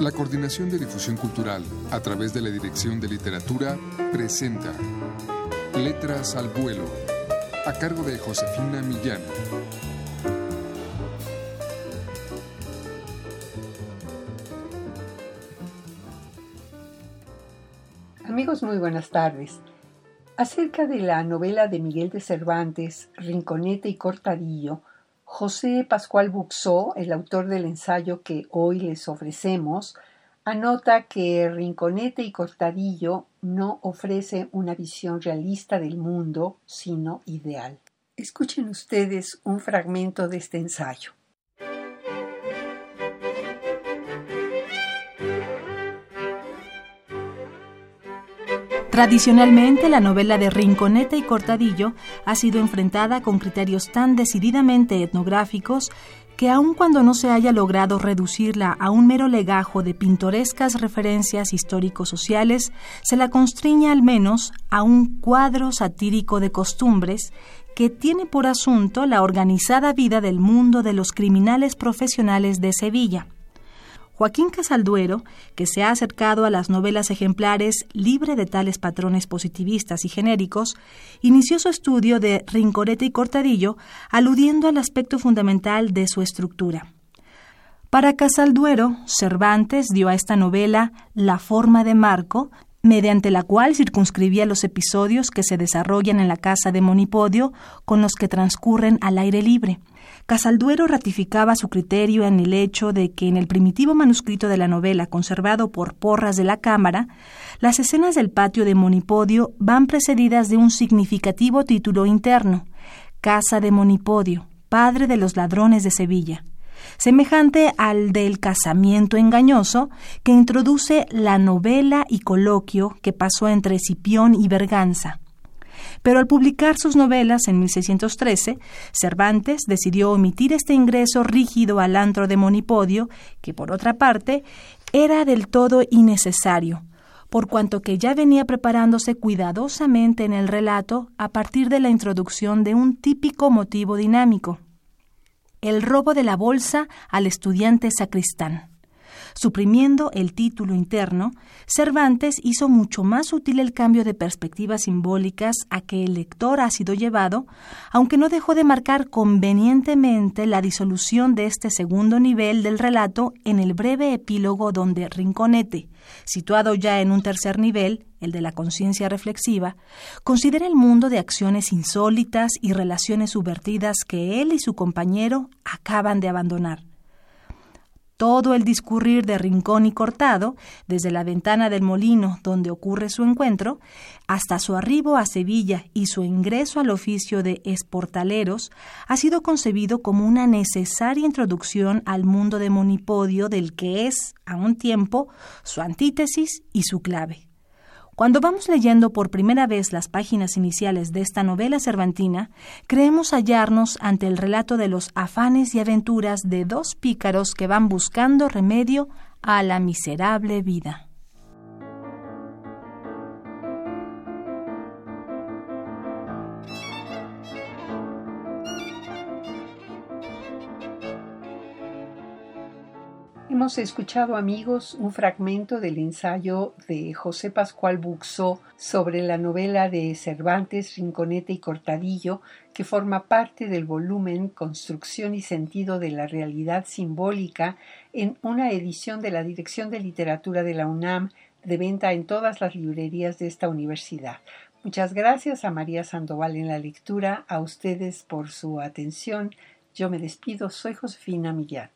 La Coordinación de Difusión Cultural, a través de la Dirección de Literatura, presenta Letras al Vuelo, a cargo de Josefina Millán. Amigos, muy buenas tardes. Acerca de la novela de Miguel de Cervantes, Rinconete y Cortadillo, José Pascual Buxó, el autor del ensayo que hoy les ofrecemos, anota que Rinconete y Cortadillo no ofrece una visión realista del mundo, sino ideal. Escuchen ustedes un fragmento de este ensayo. Tradicionalmente, la novela de Rinconete y Cortadillo ha sido enfrentada con criterios tan decididamente etnográficos que aun cuando no se haya logrado reducirla a un mero legajo de pintorescas referencias histórico-sociales, se la constriña al menos a un cuadro satírico de costumbres que tiene por asunto la organizada vida del mundo de los criminales profesionales de Sevilla Joaquín Casalduero, que se ha acercado a las novelas ejemplares libre de tales patrones positivistas y genéricos, inició su estudio de Rincorete y Cortadillo aludiendo al aspecto fundamental de su estructura. Para Casalduero, Cervantes dio a esta novela la forma de marco, mediante la cual circunscribía los episodios que se desarrollan en la casa de Monipodio con los que transcurren al aire libre. Casalduero ratificaba su criterio en el hecho de que en el primitivo manuscrito de la novela conservado por Porras de la Cámara, las escenas del patio de Monipodio van precedidas de un significativo título interno, Casa de Monipodio, padre de los ladrones de Sevilla, semejante al del casamiento engañoso que introduce la novela y coloquio que pasó entre Cipión y Berganza. Pero al publicar sus novelas en 1613, Cervantes decidió omitir este ingreso rígido al antro de Monipodio, que por otra parte era del todo innecesario, por cuanto que ya venía preparándose cuidadosamente en el relato a partir de la introducción de un típico motivo dinámico, el robo de la bolsa al estudiante sacristán. Suprimiendo el título interno, Cervantes hizo mucho más útil el cambio de perspectivas simbólicas a que el lector ha sido llevado, aunque no dejó de marcar convenientemente la disolución de este segundo nivel del relato en el breve epílogo donde Rinconete, situado ya en un tercer nivel, el de la conciencia reflexiva, considera el mundo de acciones insólitas y relaciones subvertidas que él y su compañero acaban de abandonar todo el discurrir de Rincón y Cortado, desde la ventana del molino donde ocurre su encuentro, hasta su arribo a Sevilla y su ingreso al oficio de esportaleros, ha sido concebido como una necesaria introducción al mundo de Monipodio del que es, a un tiempo, su antítesis y su clave. Cuando vamos leyendo por primera vez las páginas iniciales de esta novela cervantina, creemos hallarnos ante el relato de los afanes y aventuras de dos pícaros que van buscando remedio a la miserable vida. Hemos escuchado, amigos, un fragmento del ensayo de José Pascual Buxó sobre la novela de Cervantes, Rinconete y Cortadillo, que forma parte del volumen Construcción y sentido de la realidad simbólica en una edición de la Dirección de Literatura de la UNAM de venta en todas las librerías de esta universidad. Muchas gracias a María Sandoval en la lectura, a ustedes por su atención. Yo me despido, soy Josefina Millán.